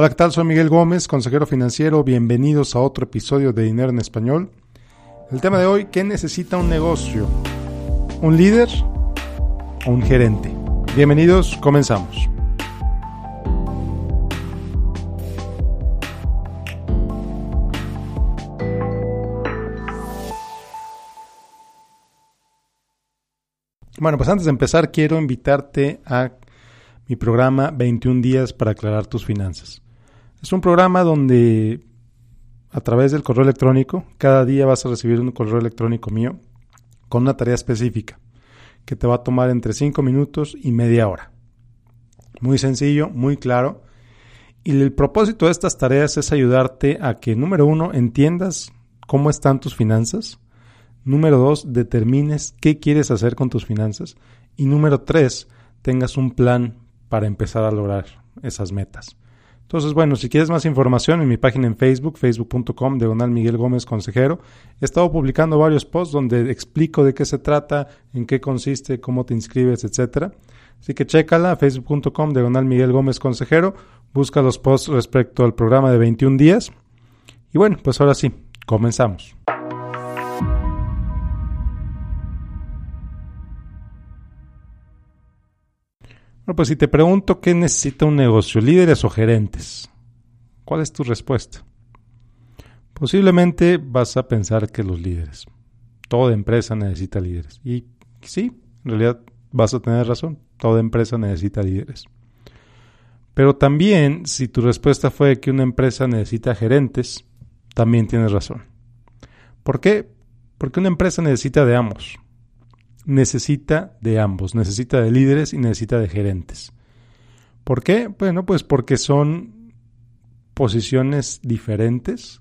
Hola, ¿qué tal? Soy Miguel Gómez, consejero financiero. Bienvenidos a otro episodio de Dinero en Español. El tema de hoy, ¿qué necesita un negocio? ¿Un líder o un gerente? Bienvenidos, comenzamos. Bueno, pues antes de empezar quiero invitarte a mi programa 21 días para aclarar tus finanzas. Es un programa donde a través del correo electrónico, cada día vas a recibir un correo electrónico mío con una tarea específica que te va a tomar entre 5 minutos y media hora. Muy sencillo, muy claro. Y el propósito de estas tareas es ayudarte a que, número uno, entiendas cómo están tus finanzas. Número dos, determines qué quieres hacer con tus finanzas. Y número tres, tengas un plan para empezar a lograr esas metas. Entonces, bueno, si quieres más información en mi página en Facebook, facebook.com, diagonal Miguel Gómez Consejero, he estado publicando varios posts donde explico de qué se trata, en qué consiste, cómo te inscribes, etcétera. Así que chécala, facebook.com, diagonal Miguel Gómez Consejero, busca los posts respecto al programa de 21 días. Y bueno, pues ahora sí, comenzamos. Bueno, pues si te pregunto qué necesita un negocio, líderes o gerentes, ¿cuál es tu respuesta? Posiblemente vas a pensar que los líderes. Toda empresa necesita líderes. Y sí, en realidad vas a tener razón. Toda empresa necesita líderes. Pero también, si tu respuesta fue que una empresa necesita gerentes, también tienes razón. ¿Por qué? Porque una empresa necesita de ambos necesita de ambos, necesita de líderes y necesita de gerentes. ¿Por qué? Bueno, pues porque son posiciones diferentes,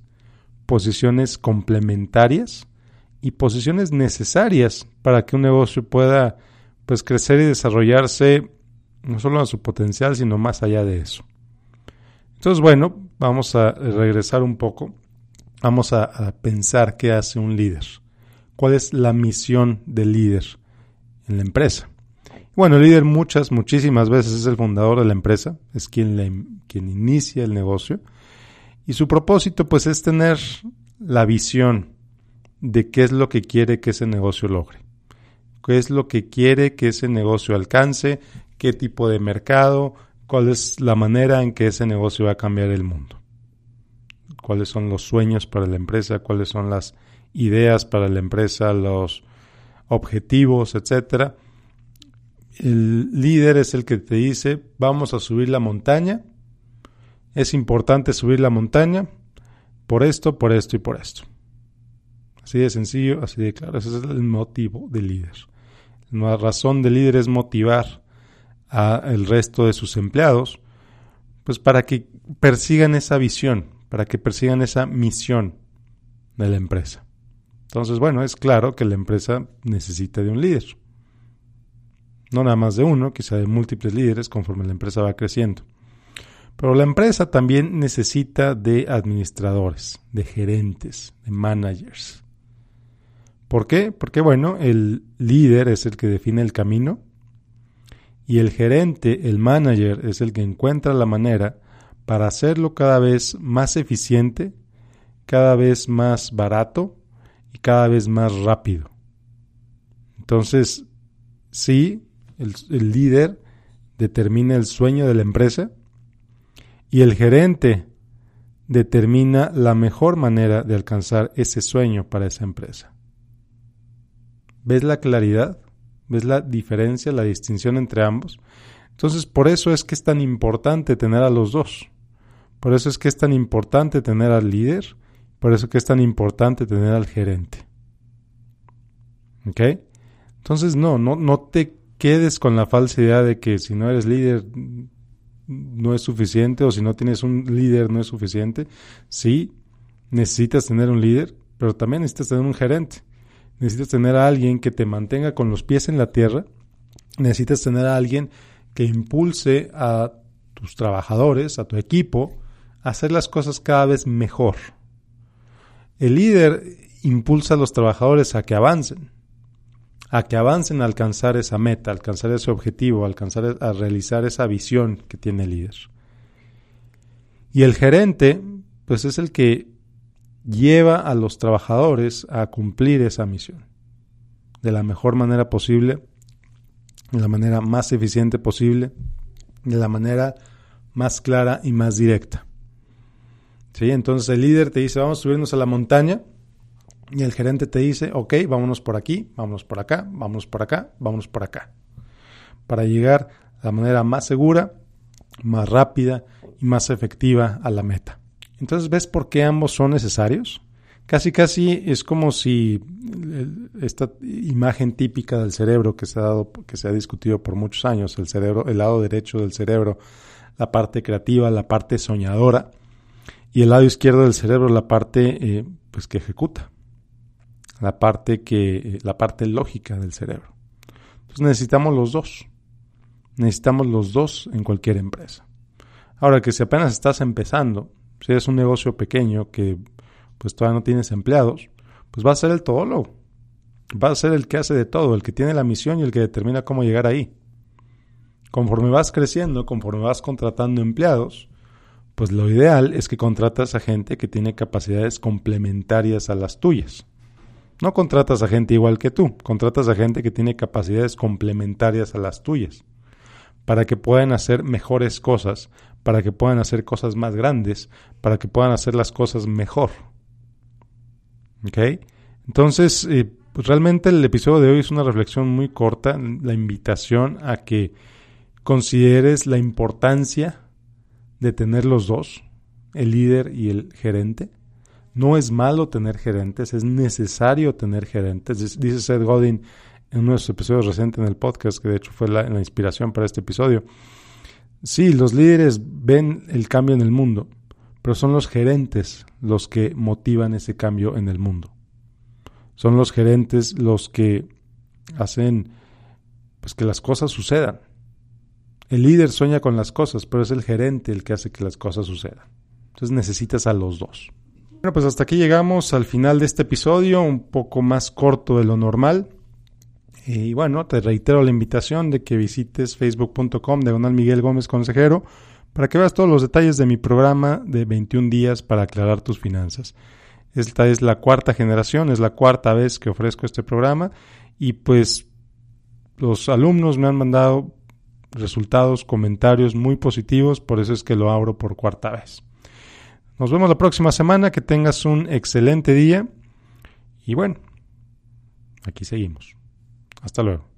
posiciones complementarias y posiciones necesarias para que un negocio pueda pues crecer y desarrollarse no solo a su potencial, sino más allá de eso. Entonces, bueno, vamos a regresar un poco. Vamos a, a pensar qué hace un líder cuál es la misión del líder en la empresa. Bueno, el líder muchas, muchísimas veces es el fundador de la empresa, es quien, quien inicia el negocio y su propósito pues es tener la visión de qué es lo que quiere que ese negocio logre, qué es lo que quiere que ese negocio alcance, qué tipo de mercado, cuál es la manera en que ese negocio va a cambiar el mundo, cuáles son los sueños para la empresa, cuáles son las ideas para la empresa, los objetivos, etcétera. El líder es el que te dice, vamos a subir la montaña. Es importante subir la montaña por esto, por esto y por esto. Así de sencillo, así de claro. Ese es el motivo del líder. La razón del líder es motivar al resto de sus empleados, pues para que persigan esa visión, para que persigan esa misión de la empresa. Entonces, bueno, es claro que la empresa necesita de un líder. No nada más de uno, quizá de múltiples líderes conforme la empresa va creciendo. Pero la empresa también necesita de administradores, de gerentes, de managers. ¿Por qué? Porque, bueno, el líder es el que define el camino y el gerente, el manager, es el que encuentra la manera para hacerlo cada vez más eficiente, cada vez más barato y cada vez más rápido. Entonces, sí, el, líder determina el sueño de la empresa y el gerente determina la mejor manera de alcanzar ese sueño para esa empresa. ¿Ves la claridad? ¿Ves la diferencia, la distinción entre ambos? Entonces, por eso es que es tan importante tener a los dos. Por eso es que es tan importante tener al líder por eso que es tan importante tener al gerente. ¿Ok? Entonces, no, no, no te quedes con la falsa idea de que si no eres líder no es suficiente o si no tienes un líder no es suficiente. Sí, necesitas tener un líder, pero también necesitas tener un gerente. Necesitas tener a alguien que te mantenga con los pies en la tierra. Necesitas tener a alguien que impulse a tus trabajadores, a tu equipo, a hacer las cosas cada vez mejor. El líder impulsa a los trabajadores a que avancen, a que avancen a alcanzar esa meta, a alcanzar ese objetivo, a alcanzar a realizar esa visión que tiene el líder. Y el gerente, pues es el que lleva a los trabajadores a cumplir esa misión de la mejor manera posible, de la manera más eficiente posible, de la manera más clara y más directa. ¿Sí? Entonces el líder te dice, vamos a subirnos a la montaña, y el gerente te dice, ok, vámonos por aquí, vámonos por acá, vámonos por acá, vámonos por acá. Para llegar de la manera más segura, más rápida y más efectiva a la meta. Entonces, ¿ves por qué ambos son necesarios? Casi, casi es como si esta imagen típica del cerebro que se ha dado, que se ha discutido por muchos años, el cerebro, el lado derecho del cerebro, la parte creativa, la parte soñadora, y el lado izquierdo del cerebro, la parte eh, pues que ejecuta la parte que la parte lógica del cerebro. Entonces necesitamos los dos. Necesitamos los dos en cualquier empresa. Ahora que si apenas estás empezando, si eres un negocio pequeño que pues todavía no tienes empleados, pues va a ser el todólogo. Va a ser el que hace de todo, el que tiene la misión y el que determina cómo llegar ahí. Conforme vas creciendo, conforme vas contratando empleados, pues lo ideal es que contratas a gente que tiene capacidades complementarias a las tuyas. No contratas a gente igual que tú, contratas a gente que tiene capacidades complementarias a las tuyas, para que puedan hacer mejores cosas, para que puedan hacer cosas más grandes, para que puedan hacer las cosas mejor. ¿Ok? Entonces, eh, pues realmente el episodio de hoy es una reflexión muy corta, la invitación a que consideres la importancia de tener los dos, el líder y el gerente, no es malo tener gerentes, es necesario tener gerentes. Dice Seth Godin en uno de sus episodios recientes en el podcast, que de hecho fue la, inspiración para este episodio. Sí, los líderes ven el cambio en el mundo, pero son los gerentes los que motivan ese cambio en el mundo. Son los gerentes los que hacen pues que las cosas sucedan. El líder sueña con las cosas, pero es el gerente el que hace que las cosas sucedan. Entonces necesitas a los dos. Bueno, pues hasta aquí llegamos al final de este episodio, un poco más corto de lo normal. Y bueno, te reitero la invitación de que visites facebook.com Donald Miguel Gómez Consejero para que veas todos los detalles de mi programa de 21 días para aclarar tus finanzas. Esta es la cuarta generación, es la cuarta vez que ofrezco este programa y pues los alumnos me han mandado resultados, comentarios muy positivos, por eso es que lo abro por cuarta vez. Nos vemos la próxima semana, que tengas un excelente día y bueno, aquí seguimos. Hasta luego.